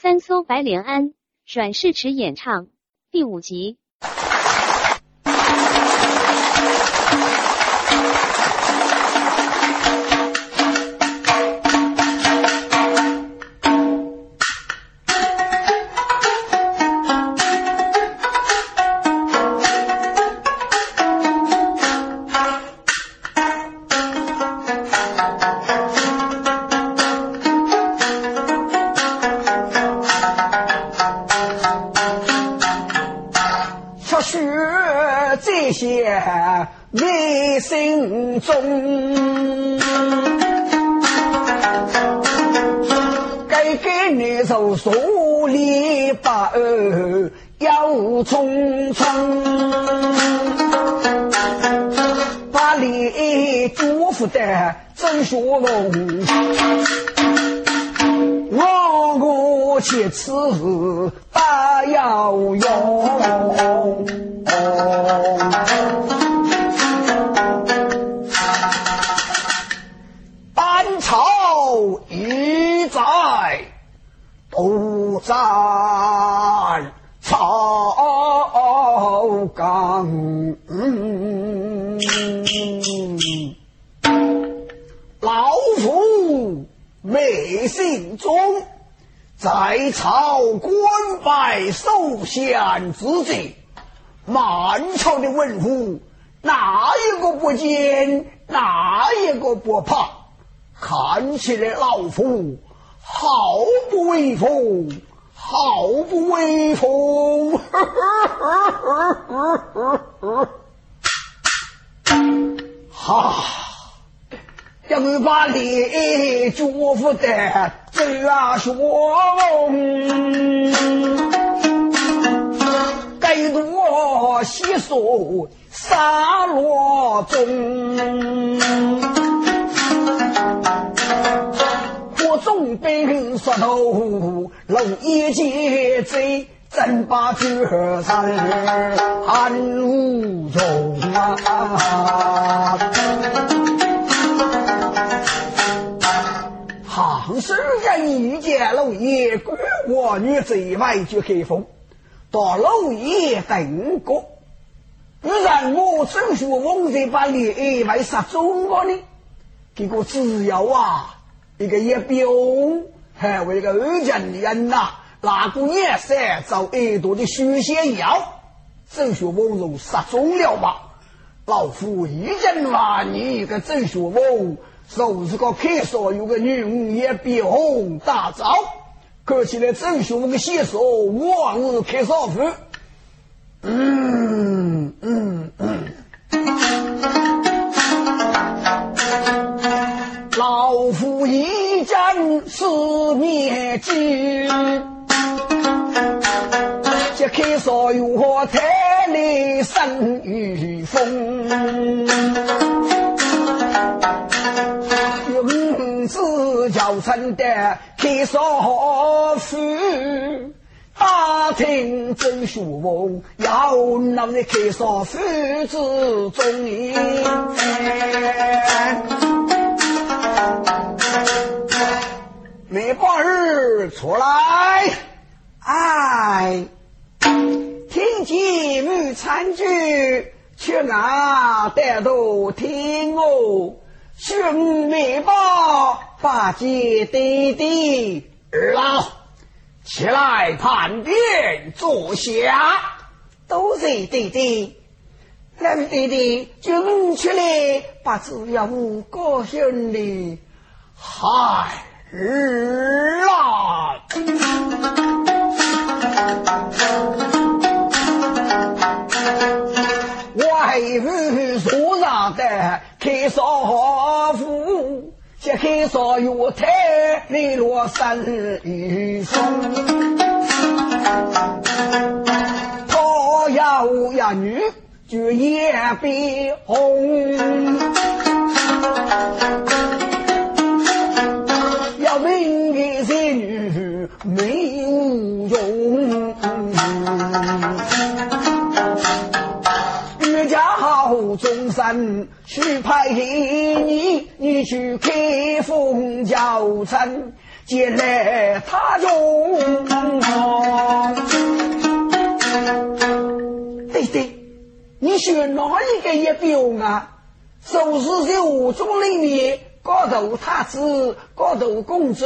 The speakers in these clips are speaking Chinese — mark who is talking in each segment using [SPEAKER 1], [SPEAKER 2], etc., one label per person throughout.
[SPEAKER 1] 三艘白莲庵，阮世池演唱第五集。
[SPEAKER 2] 说龙。我我且此大要用。班朝一在，都在草岗。昧心中，在朝官拜受贤之际，满朝的文武哪一个不见，哪一个不怕？看起来老夫好不威风，好不威风！哈。要是把你祝福的这啊说，该多细数沙罗中，我总被说头漏一截贼。真把这山安无中啊！唐诗人遇见老爷，国我女贼外就开封，到老爷等过。不然我郑叔翁在把李为杀中国呢？结果只要啊，一个一表，还为个二人人呐，那个颜色找耳朵的虚仙药，郑叔翁就杀中了吧？老夫一人万你一个郑叔翁。就是个开锁有个女巫也比红大招，看起来郑兄的写手我是开少妇。嗯嗯嗯，老夫一战四面军，这开锁有何太来生与风。自叫成的开少妇，打听郑书翁要闹的开少妇之中意。梅花儿出来，哎，听见母参句，却拿带头听哦。兄妹报，八戒弟弟，二老起来盘点坐下。都是弟弟，两弟弟君出来，把只要五个兄弟，孩儿啦。外父所上的开少妇，这开少月台泪落山雨风。他要一女就也变红，要命的这女没有用。中山去派你，你去开封叫臣，接来他中。对对，你选哪一个也不用啊？收拾在五中里面，高头太子，高头公主，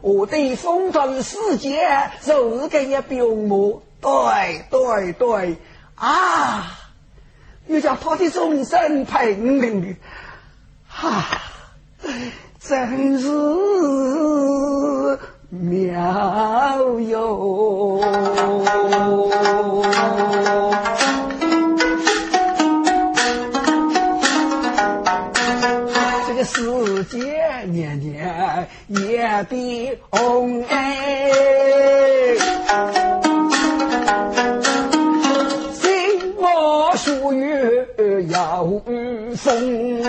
[SPEAKER 2] 我对风尘世界，就是个也不用么？对对对，啊！又叫他的众生平平，哈，真是妙哟！这个世界年年也比红哎。五月要风，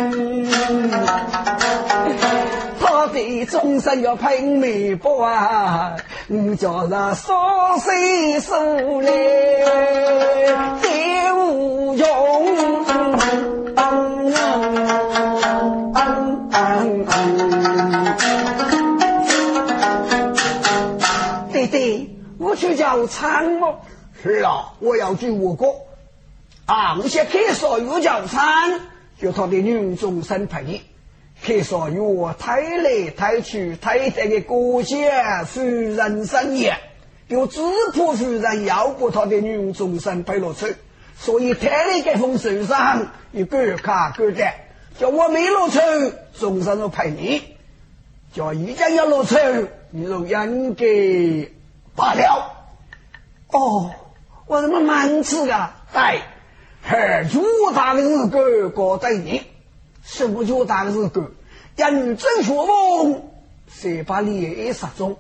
[SPEAKER 2] 他的终身要拼命搏啊！我叫他少岁数来再无用，对对，我去。叫参谋。是啊，我要去。我国。啊！我先开少有叫餐，就他的女众生陪你。开少有抬来抬去，抬这个国家夫人生也，就只怕夫人要不他的女众生陪落去，所以抬来这封手上，一个卡个的，叫我没落去，众生都陪你；叫一家要落去，你就应该罢了。哦，我怎么蛮吃啊？对。二主打的是个高对你，什么叫打的是个？认真学问，谁把你杀中？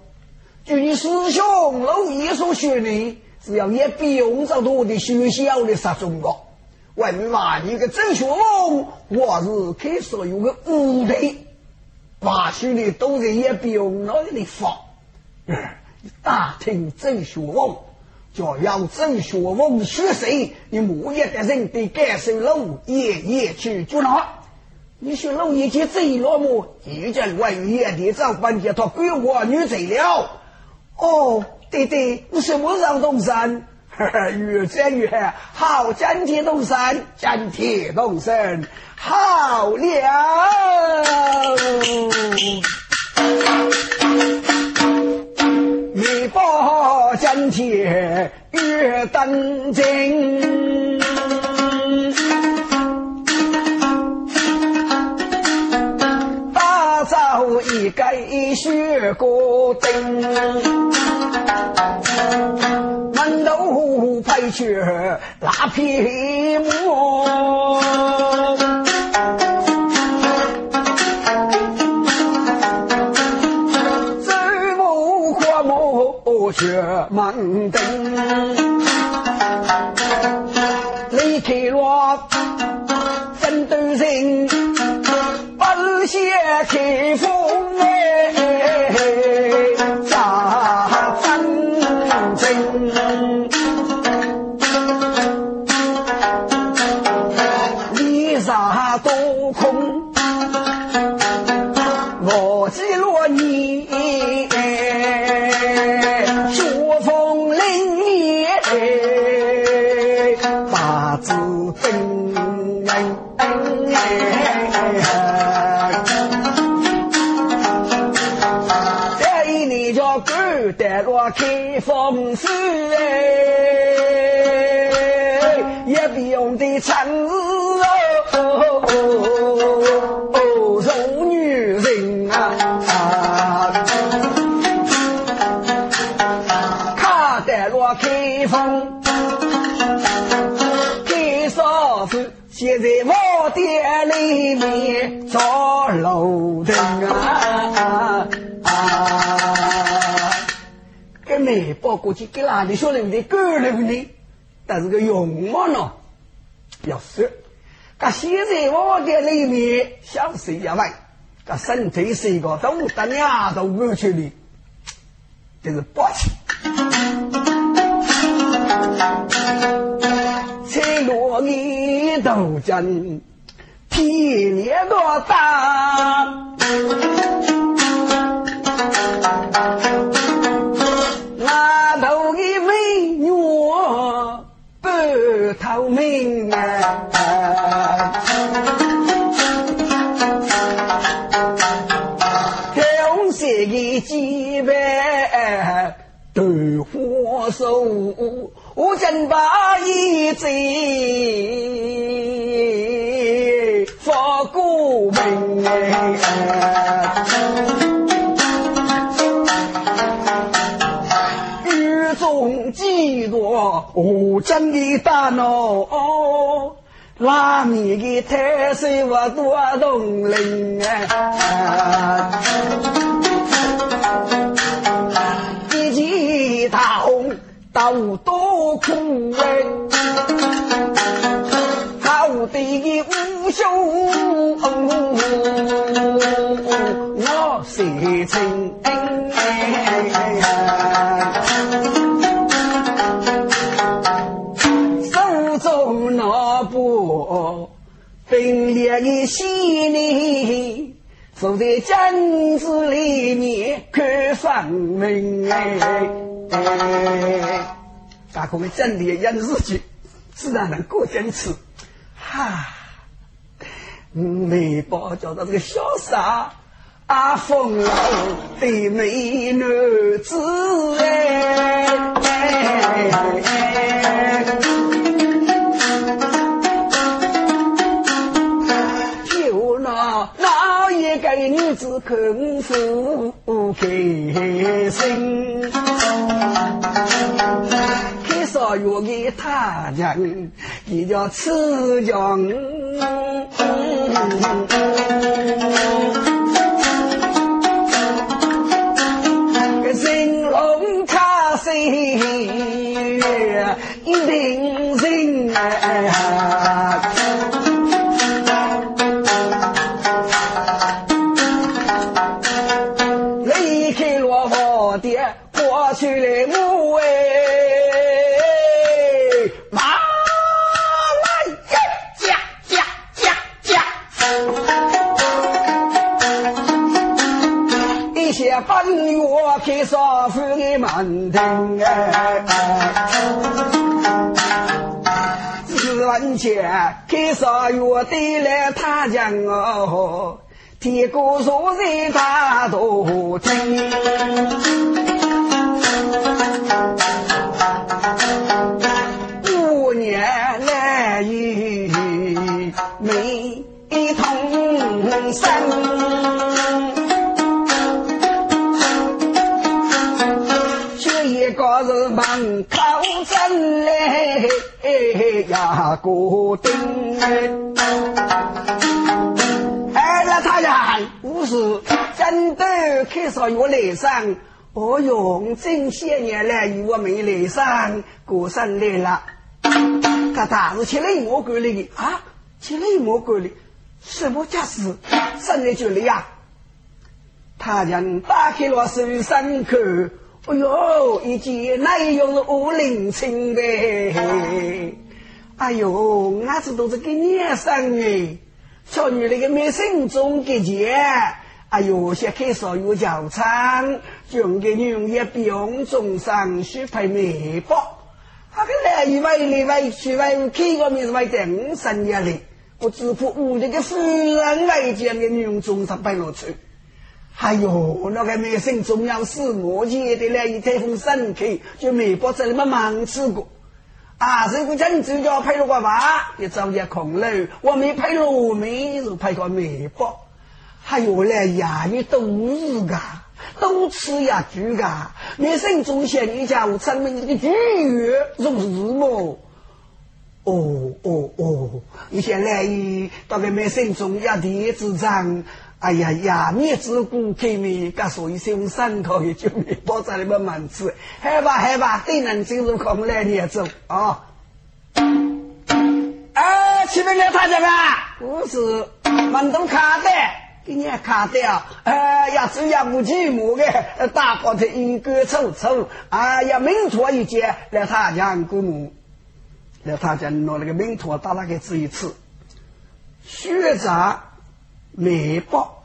[SPEAKER 2] 据你师兄老爷所说呢，只要也不用找多的学校的杀中了。问嘛，你个真学问，我是开所有个五类，把学的都是也不用那里放。大听真学问。叫要争学问学谁？你莫要得认得该收了，爷爷去捉拿。你说老爷爷最落母遇见外爷的造反，他归我女贼了。哦，对对，我什么让东山，呵呵，越战越好。战铁东山，战铁东山，好了。一把金铁玉登金，打造一个血锅灯，门头配去拉皮馍。学门灯，离开了奋斗人，不屑开封哎，开封市哎，也不用的长里面做楼灯啊。没包过去给哪里说人的个人的，但是个用嘛呢？要说，可现在我的里面想谁也问，可身体是一个都得两都过去的，这是抱歉。彩罗你都真体力多大？那头的美女不透明啊，红色的鸡排豆花酥，我真把一醉发过命几多我真的大脑，拉面的特色我多动灵啊！一起大红豆多苦味，好的无兄，我是情。冰凉的西里，坐在镜子里面看生命哎。大哥真的演日剧，自然能过坚持。哈，美宝叫到这个潇洒阿风的美男子哎。给女子看书开心，开少月给他人，也叫吃强。个神龙卡西，一定人啊！开少妇的门庭哎，几文钱开少月得来他将哦，天公坐在大头厅。呀过丁。哎，那他呀，不是真的开少有来上。哦哟，这些年来与我没来上过生日了。他大是吃了蘑菇的啊，吃了蘑菇的，什么家事？生日就来呀？他将打开了手上口，哎呦，一见那又是五零青的。哎呦，我这都是给年生哎，小女那个没心中给钱。哎呦，先开始有教餐，用个女也不用中上去拍美包。他个来一位里位去位开个名字位等三年里，我只怕屋里个夫人来讲的女中上拍落去。哎呦，那个美省中央市我记得来一台风神客，就美包在那么忙吃过。啊，这个真就叫拍了个娃，也找点空楼，我没拍罗梅，就拍个美包。还有嘞，呀，你都是个，都吃呀猪个。你生中县你家我村民这个猪肉肉是么？哦哦哦！你现在一到个没生中呀地子长，哎呀呀，面子骨开面，噶所以用三口也就没包在里面满吃。害吧害吧，对人进入空来你也走啊！哎，前面来他家吧，不是门东卡的。给你卡掉，哎呀，只要不寂寞的，大包的一个臭臭，哎呀，明托一件来他家过母，来他家拿那个明托打那个吃一次，学杂美包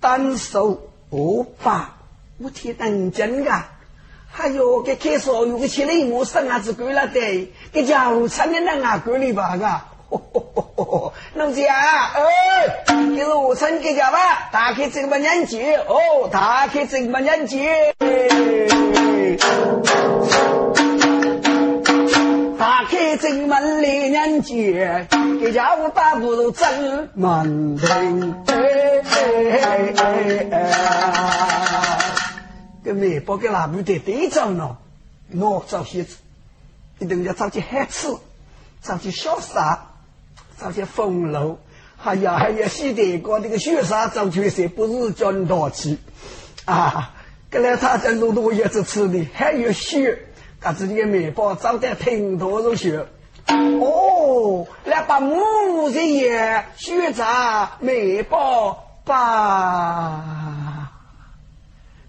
[SPEAKER 2] 单手五把我听认真的。还有给开所有个钱嘞，我生啊子够了的，给家务产的人啊够了吧？嘎，农家哎，给我称给家吧，打开这个年纪哦，打开这个年纪，打开这个门里年纪，给家务打不如真门庭。个面包给那部队队长呢？我找些子，一定要找些黑刺，找些小沙，找些风炉，还要还要洗得过那个雪沙，找出些不是真大气啊！跟来他在路路也是吃的，还有雪，把自己的面包找点挺多肉雪。哦，来把木子叶雪炸面包吧。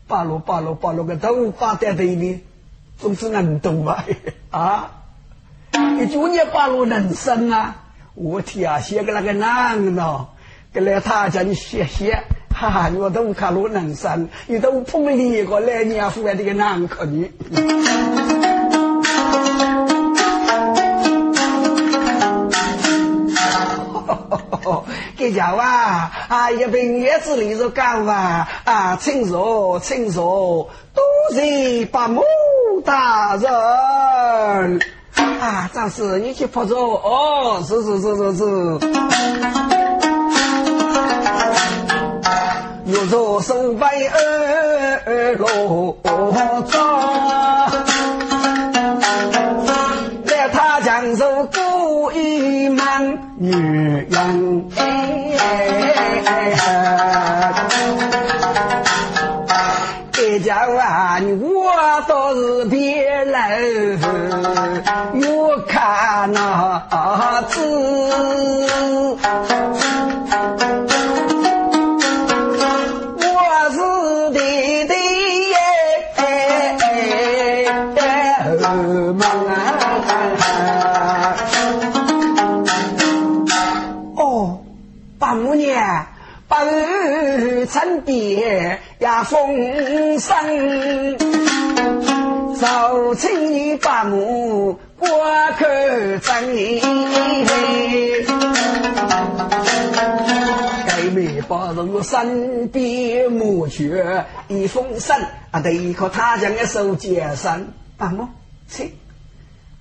[SPEAKER 2] 八路八路八路个头发在头里，总是能懂吧？啊！你就你八路能生啊！我天啊，写个那个难呢，跟来他叫你写写，哈哈！我都看路能生，你都碰了一个来年出来这个难可你。给家啊，啊，一瓶叶子里头干啊，啊，请坐，请坐，多谢八木大人。啊，张氏，你去泡着哦，是是是是是。又做手背二罗庄，来他江州过一门女人。这家啊！我倒是别人我看那子，日成别呀，风声，早请你把母过口争你。该没把人身边母绝一封信啊，得靠他将的手接上。把母，请，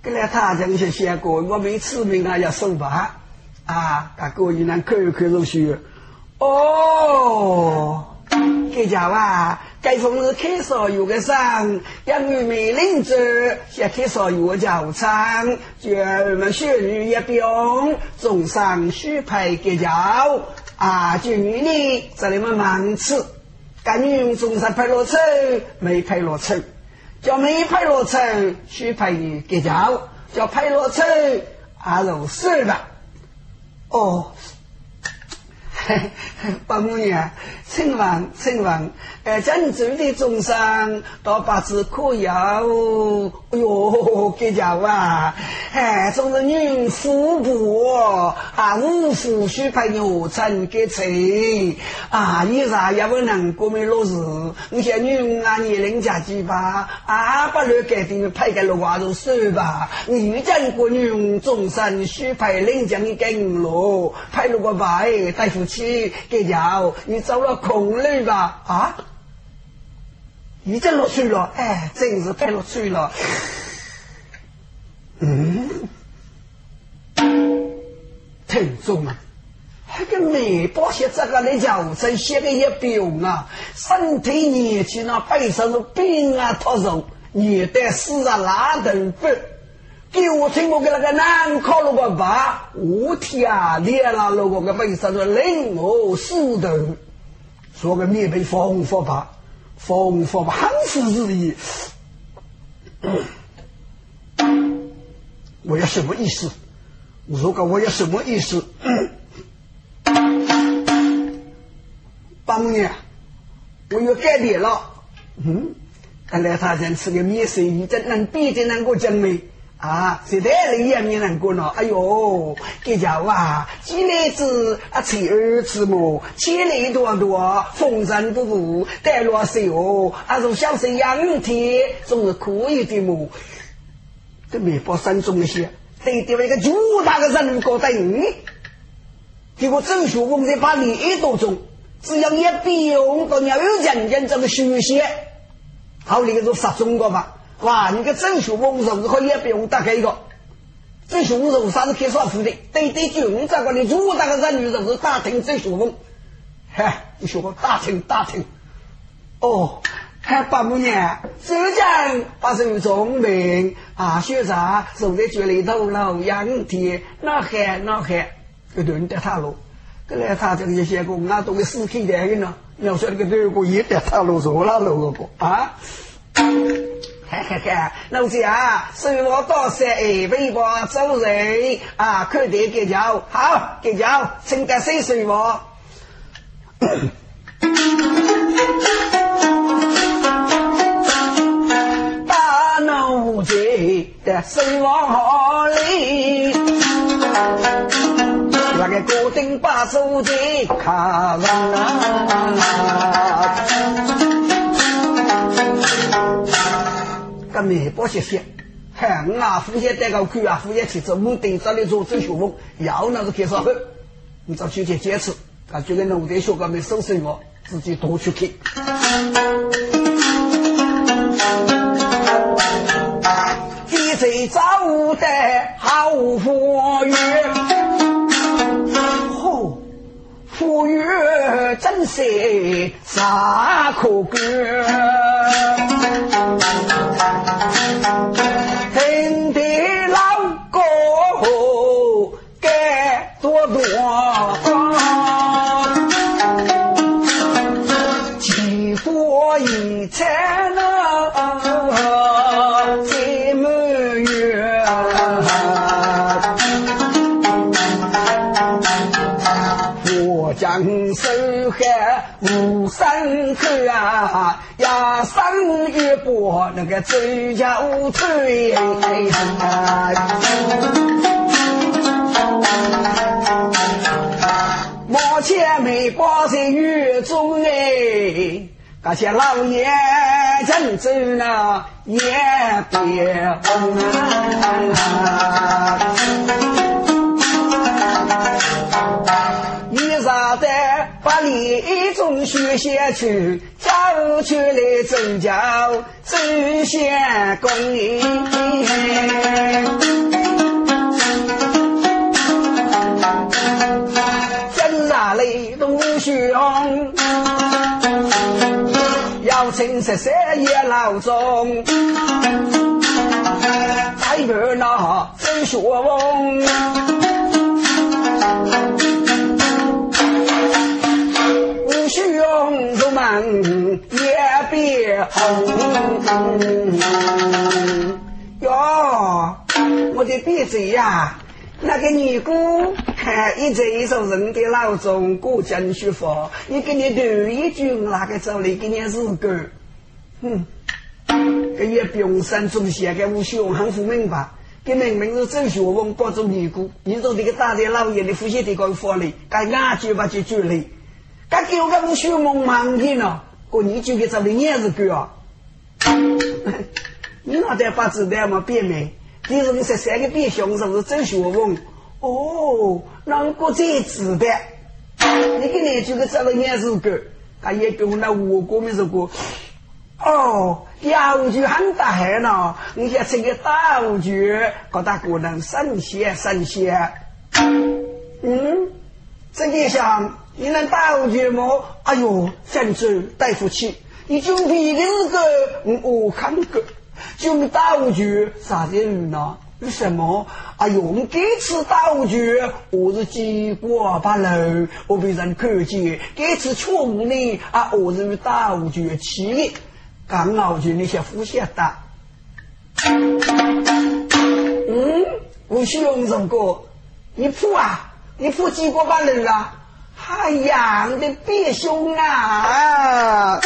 [SPEAKER 2] 跟来他将些写过，我没吃名啊，要收吧。啊，他过一难口口如雪。哦，给家哇，该逢是开锁有个生，养育美领子，先开锁有个教场，叫我们学女一兵，总上许配给教啊，就女呢，这里么忙吃，干女总上配落车，没配落车，叫没配落车，许配给教，叫配落车，啊，如是的，哦。八姑娘，请问，请问，呃，郑州的中山到八字可有？哎呦，给家啊！哎，总是女富婆啊，五夫须配牛成给妻啊，你啥也不能过没落日。你像女啊，年龄家几吧？啊，把乱改定配个六娃子算吧。女家过女中山须配领奖的金罗，配了个白大夫妻给家，你走了空路吧？啊？已经落水了，哎，真是太落水了。嗯，听众啊，那个美包写这个来讲，真写的也病啊，身体年轻啊，背上是病啊，脱肉，年代死啊，拉头发。给我听我给那个男靠了个吧，我天啊，练了那个个背上是灵活死头，说个面被风佛吧。风风汉服日意，我要什么意思？如果我要什么意思？八年，我要改变了。嗯，看来他人吃个面生，你这能比的能够证明啊，现在人也没人过了。哎呦，这家伙啊，几来子啊，妻儿之母，千里多多，风尘不复，带落手，啊，如小生养天，总是可以的么？这面包山中一些，对对，一个巨大的人格在你，结果周学峰在把你一多种，只要一笔用到要有人人这个学习，好，那个就杀中国吧。哇！你个郑秀峰是不是也不用打开一个？郑秀峰是啥子开耍富的？对对，军这个的如大个人女是不是打听郑秀峰？嗨，你说我打听打听。哦，还八五年，浙江发生重病啊，学长坐在局里头老养天，那还那还，个人得他路，跟来他这个些工啊，都给死开的呢。要说那个德国也得他路做了路个啊。嘿嘿嘿，老子啊，生我多些哎，微博走人啊，快点给交，好给交，请个谁水我？大脑子的生活里，那个固定把手机卡上。个面包谢谢，嗨，我啊，父亲带个去啊，父亲去做木顶上的做做学问，要那是开啥后，你找去去坚持，啊，就跟农田学哥们收拾我，自己多去看。地贼造的好富裕，嚯，富裕真是啥可歌？听的老歌该多多，几多一才能最满月，我将手海无山河啊。呀，生一波那个周家吹，目前没挂在雨中哎，那些老爷真走了也别红你咋在把李中学下去？走出来走脚，走向公里。真哪里东兄，要请十三爷老总，再不那真学问。也别红哟，我的鼻子呀，那个尼姑看一直一首人的老钟过江学佛，你给你读一句，哪个走里给你日歌？哼，这也不用三中写给我学很不明白。给明明是周学问帮助尼姑，你说这个大的老爷的夫妻的个法律，该哪句吧就句里，该给我个学问盲的呢？过年就给这里年子过 啊！你那在把子弹嘛变没？你说你十三个变凶是不是真学问？哦，那过这子弹，你给你就给这里年子过，他也给我那我国没说过。哦，大乌龟很大海呢，你想吃个大乌龟，搞大可能神仙神仙。嗯，这个想。你能打乌龟吗？哎呦，郑州大夫去，你就比的是个我看个，就没打乌龟啥子鱼呢？为什么？哎呦，我这次打乌龟，我是经过八楼，我被人看见，这次错误呢啊，我是打乌龟去的，刚好就那些呼吸打。嗯，我需要用个，你铺啊，你铺几个八楼啊？太阳的弟兄啊！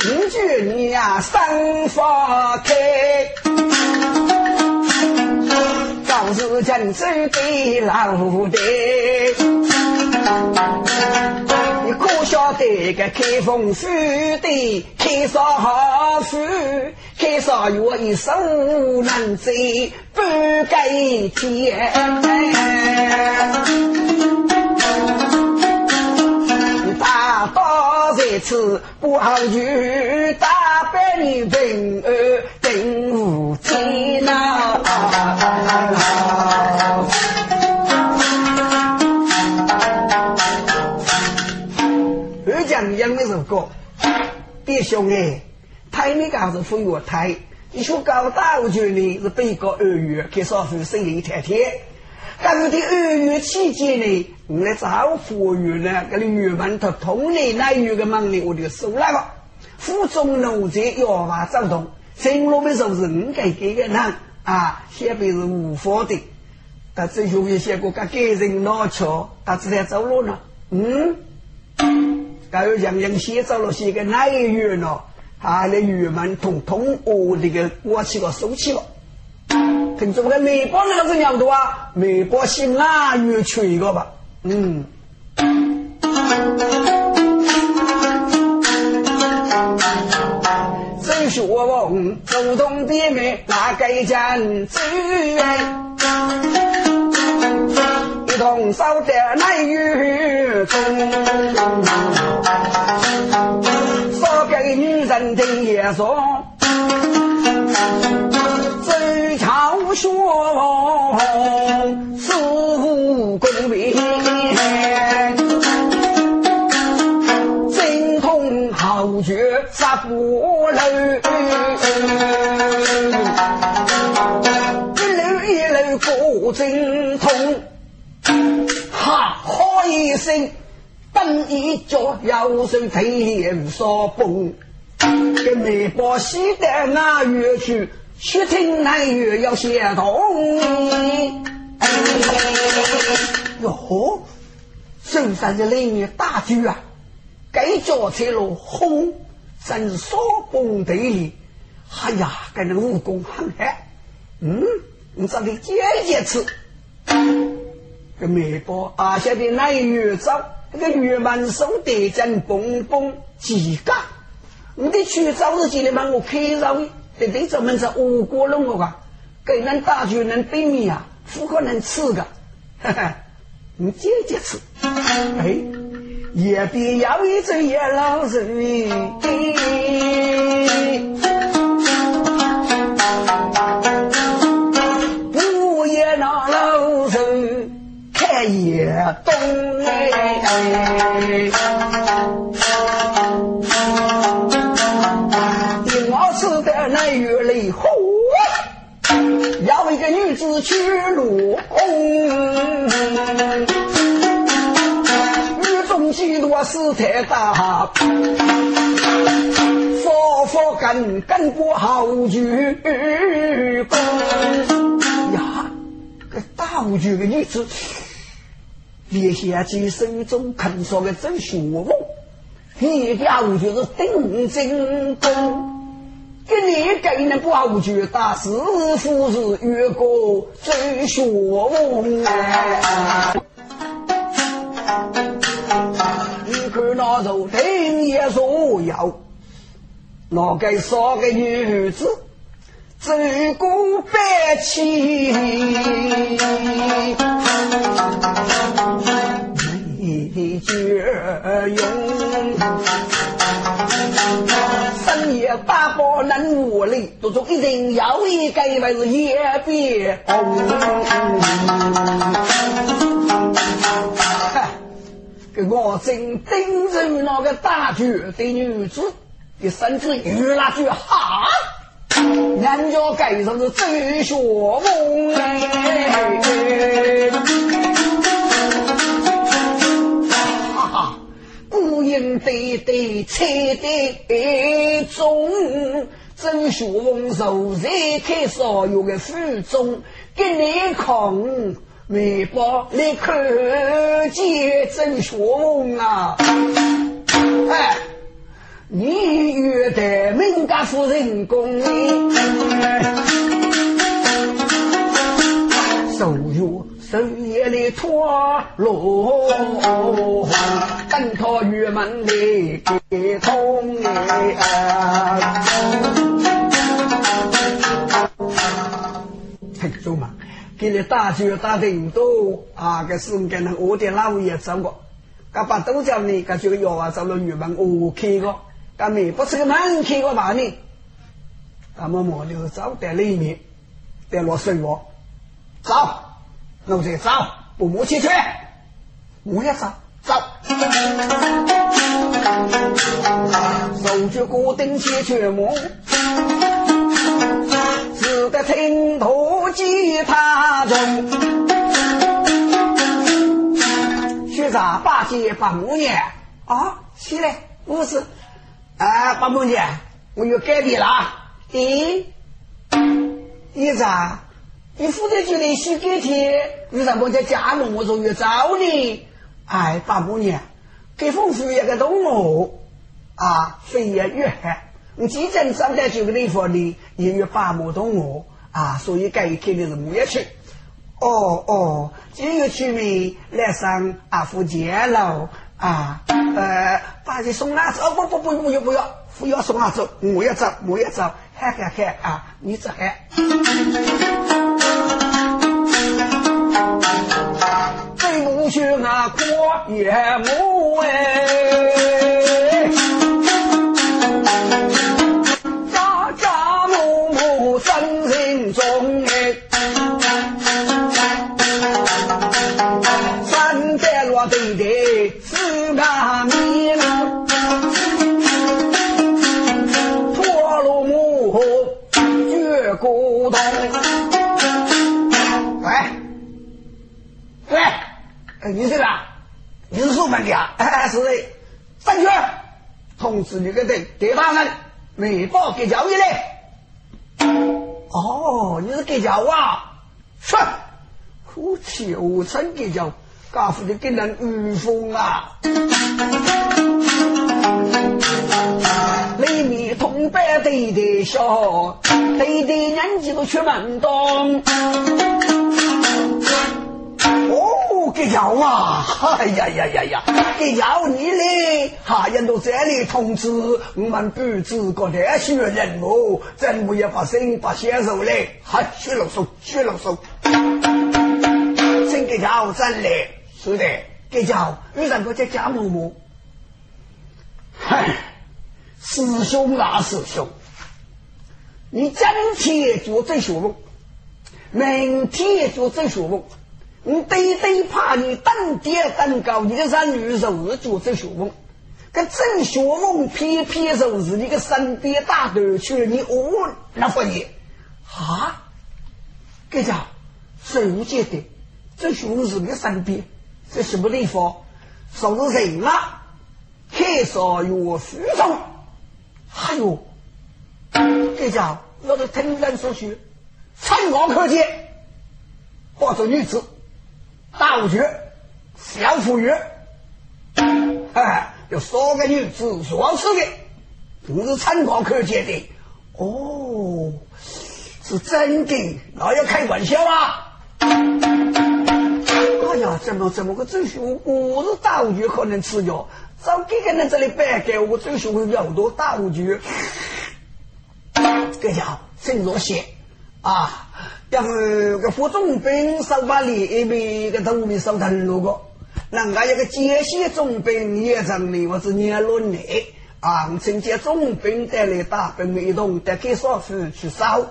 [SPEAKER 2] 你句你呀，生放开，早是江州的老弟，你可晓得个开封府的开少府，开少月一手难追半个天。大道在此不好去，大百里平安定无天呐。二讲一样的首歌，弟兄哎，太那个是分我太，你说搞大我觉呢是被告二月，给少妇生一天天。刚的二月期间呢，我来找服务员呢，给你员们他同类那有个忙呢，我就收了个。府中奴才要法走动，新路的时候是五改给个人啊，先辈是无法的。他最后一些个个给人拿车，他只在走路呢。嗯，还有洋洋写走了些个哪一员呢？啊，那员们统统哦，这个我去了收起了。听说个美国那个是样多啊，美国新啊又缺一个吧，嗯。真说我主动的妹哪个一件资源，一同烧的奶油中，人的也说。说似无功名，精通豪绝杀不漏，一路一路过精通，哈哈一声，蹬一脚腰身腿连说崩，跟美国西的那乐去。雪听南月要相同，哟，深山的林业大举啊，该叫车路轰，真是少崩地里。哎呀，跟那武功很害，嗯，你这里接接次，这美国阿下的南月走，那个月满手得真蹦蹦几个，你得去找日记里帮我开上。对对，咱们是五国人物啊，给人大举人对面啊，不可能吃的，哈哈，你接着吃，哎，也别要一只野老人，不也那老人看也懂哎。子去落红，女中几多事太大，佛佛跟跟不好句功呀，个大武举的女子，别下去手中肯说个真学问，一家武就是定真功。给你给人不好觉，大师傅是越过最学问啊！你看那头听也说要，那个少个女子走过百起，没觉用。深夜八宝能无力，都中一定要一个为是夜别红。给我正盯着那个大脚的女子的身子，越拉越哈，人家该上是最学问不应对对菜的中，真学问受在开所有的腹中，给你看微博来看见真学问啊！哎，你约得名家夫人公手入深夜里拖罗，等他玉门里给通哎。听说嘛，给你大学打定都啊，个是跟那我的老爷走过，噶把都叫你，噶就要啊，走了玉门 OK 个。干妹不是个门开个嘛呢？那么我就走在里面，在落水我走，我再走，不摸起去，我也走走。手举锅顶起全摸，只得听土吉他中，学啥八戒八五年啊？起来，不是。哎，八梦姐，我又改变了。咦，你咋？你负责就得洗改天，为什么在家门我说越早呢？哎，八梦姐，给丰富一个动物啊，飞越越海。你既然上在这个地方呢，也有八木动物啊，所以改一天的是木也去。哦哦，这个居民来上阿福街了。啊，呃，把你送哪走？不不不，不要不要，不要送哪走，我要走，我要走，看看看啊，你走看。夜幕哎，你是守门的啊？是的，站去，通知你个队队大人，汇报给交易来。哦，你是给交啊？是，夫妻无称给交。家父的给人御风啊！里面同班对对笑，对对年纪都出门当。哦，给叫啊！哎呀呀呀呀！给叫你嘞！哈人都这里通知我们布置个这些任务，怎么也把生把先手嘞？还去了手，去了手。真给叫真嘞！是的，给叫为什么叫贾某某？嗨，师兄啊，师兄，你今天就在学问，明天就在学问，我对对怕你登低登高，你的人女就是就在学问，跟正学问偏偏就是你个身边大头去，你哦那不你啊？给叫谁觉得这学问是你身边？这什么地方？说是人啊，开少有虚中，还有，这叫要是听人说学，参考可见，或者女子，大学小妇女，哎，有三个女子硕士的，不是参考可见的。哦，是真的，那要开玩笑啊？哎呀，怎么怎么个周兄，我是大五局可能吃药，找这个人这里摆给我周兄会要多大五局，这叫真热血啊！要是个副总兵手把里一边个头面手疼路过，人家一个接线总兵也成的，我是年轮的啊！承接总兵带来大兵一同，得给少妇去烧，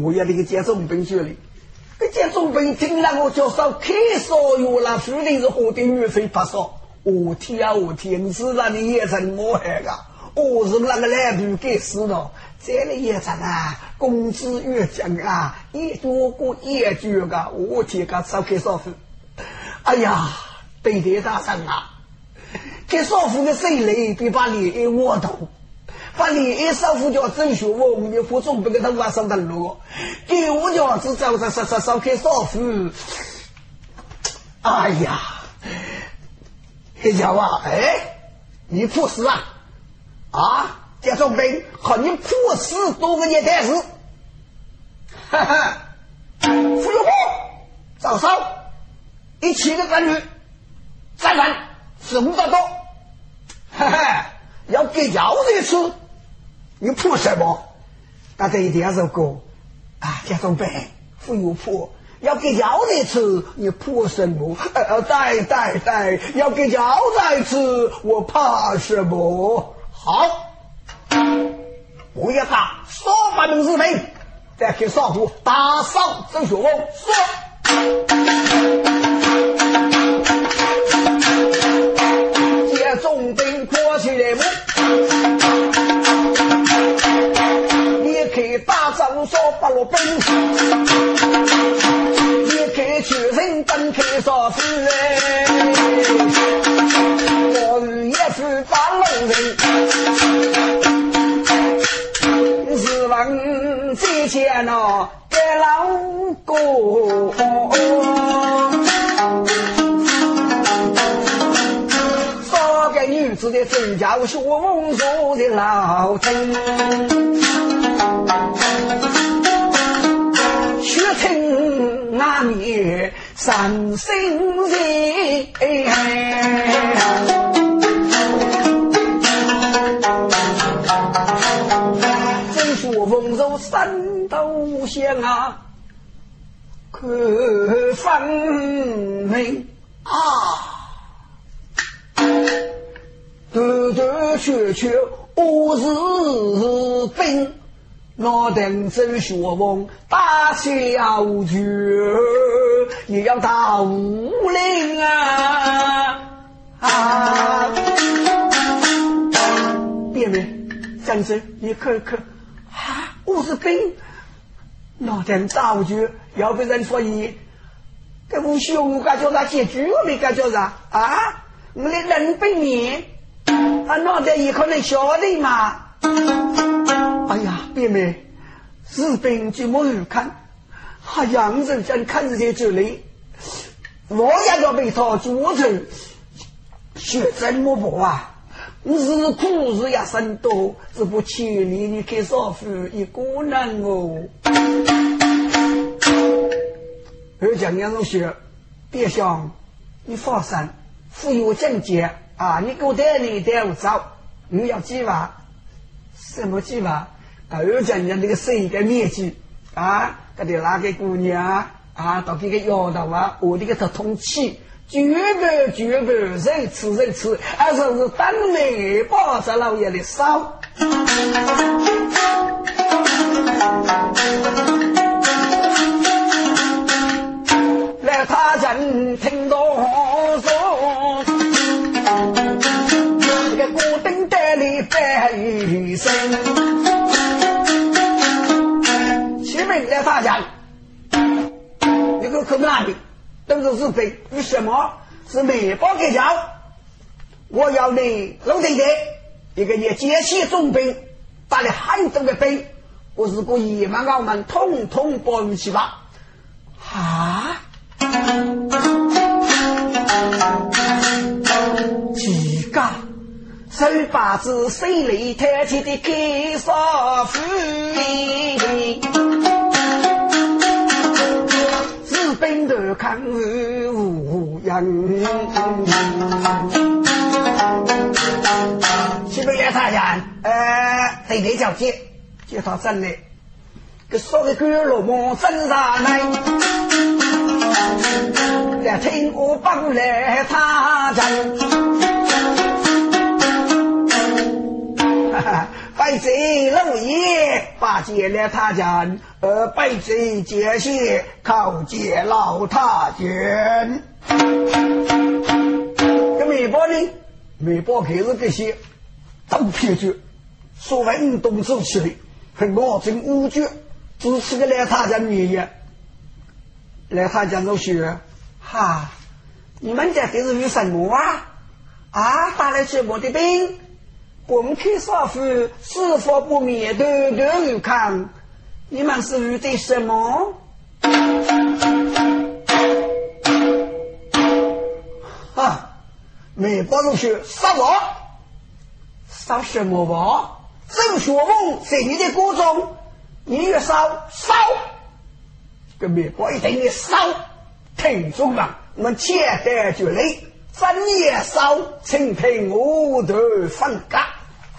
[SPEAKER 2] 我要那个接总兵去了。这见总兵听了我叫说开烧药了，注定是喝的女飞不少。我天啊，我天！你是那你也成么海个？我是那个来不给死了。这里也成啊，工资越涨啊，一多过一句个。我天，个烧开少妇。哎呀，对对大神啊！给少妇的水雷比把脸一窝头。把脸一少妇叫郑学文，你副总不给他晚上的路，给我叫只找着烧烧烧开少妇。哎呀，这家伙哎，你破死啊！啊，这种兵和你破死多个年代是，哈哈，傅有波、赵少一起的战女，再来是五大多，哈哈，要给腰子吃，你破什么？那这一点是过啊，这种兵傅有破。要给腰子吃，你怕什么？呃，带带带，要给腰子吃，我怕什么？好，我要打，扫把门日门，再给扫部打扫周学问，说，接中兵过去的门，你可打仗扫把罗兵。学人登开少夫哎，我日也是把路人，是问这些呢给老哥，三个女子的真叫学问做的老真，学成。那年三生人，三斗香啊，可分明啊，断断续续我是兵。我等真学问，打起了去，也要打武林啊！啊！别人，真是你看看，啊，我是兵，那等道具要被人说一，这武兄该叫他解决，没该叫啥啊？我的人被你，啊，那等也可能晓得嘛？哎呀，别妹，日本就没有看，还洋人在看这些这里，我也要被他捉住，学怎么办啊？日苦日也生多，只不千里你给少妇一个人哦。而讲杨同学，别想你放心，富有境界啊！你给我带你带我走，你要计划。什么计划？而且人家那个生个面积啊，给你那个姑娘啊，到这个丫头啊，我这个他通气，绝不绝不人吃人吃，而且是当面包在老爷的烧。来，他人听到说，这个孤灯带里飞声。来大家，你个去哪都是日本，为什么？是美包给交？我要你老弟弟，一个你接起重兵，打了很多的兵，我是故意把我们统统包起吧？啊！几个手把子手里抬起的给少妇。本头看无人，西北来他家，呃，对对交接，接他真的，给说个狗肉毛真上来，来听我帮来他家，拜贼老爷，把接了他家，呃，拜贼接谢，靠接老太君。这美包呢？美包开始这些都偏决，说运动走起来，很我真无绝，只是个来他家女人。来他家老学，哈，你们家这是有什么啊？啊，打了什么的兵？公开少妇是否不免偷偷看？你们是遇的什么？啊！美国同学杀我！杀什么吧？郑学峰在你的歌中，你越烧烧，跟美国一定的烧，听住吧，我们切得就累，真夜烧，请听我的分割。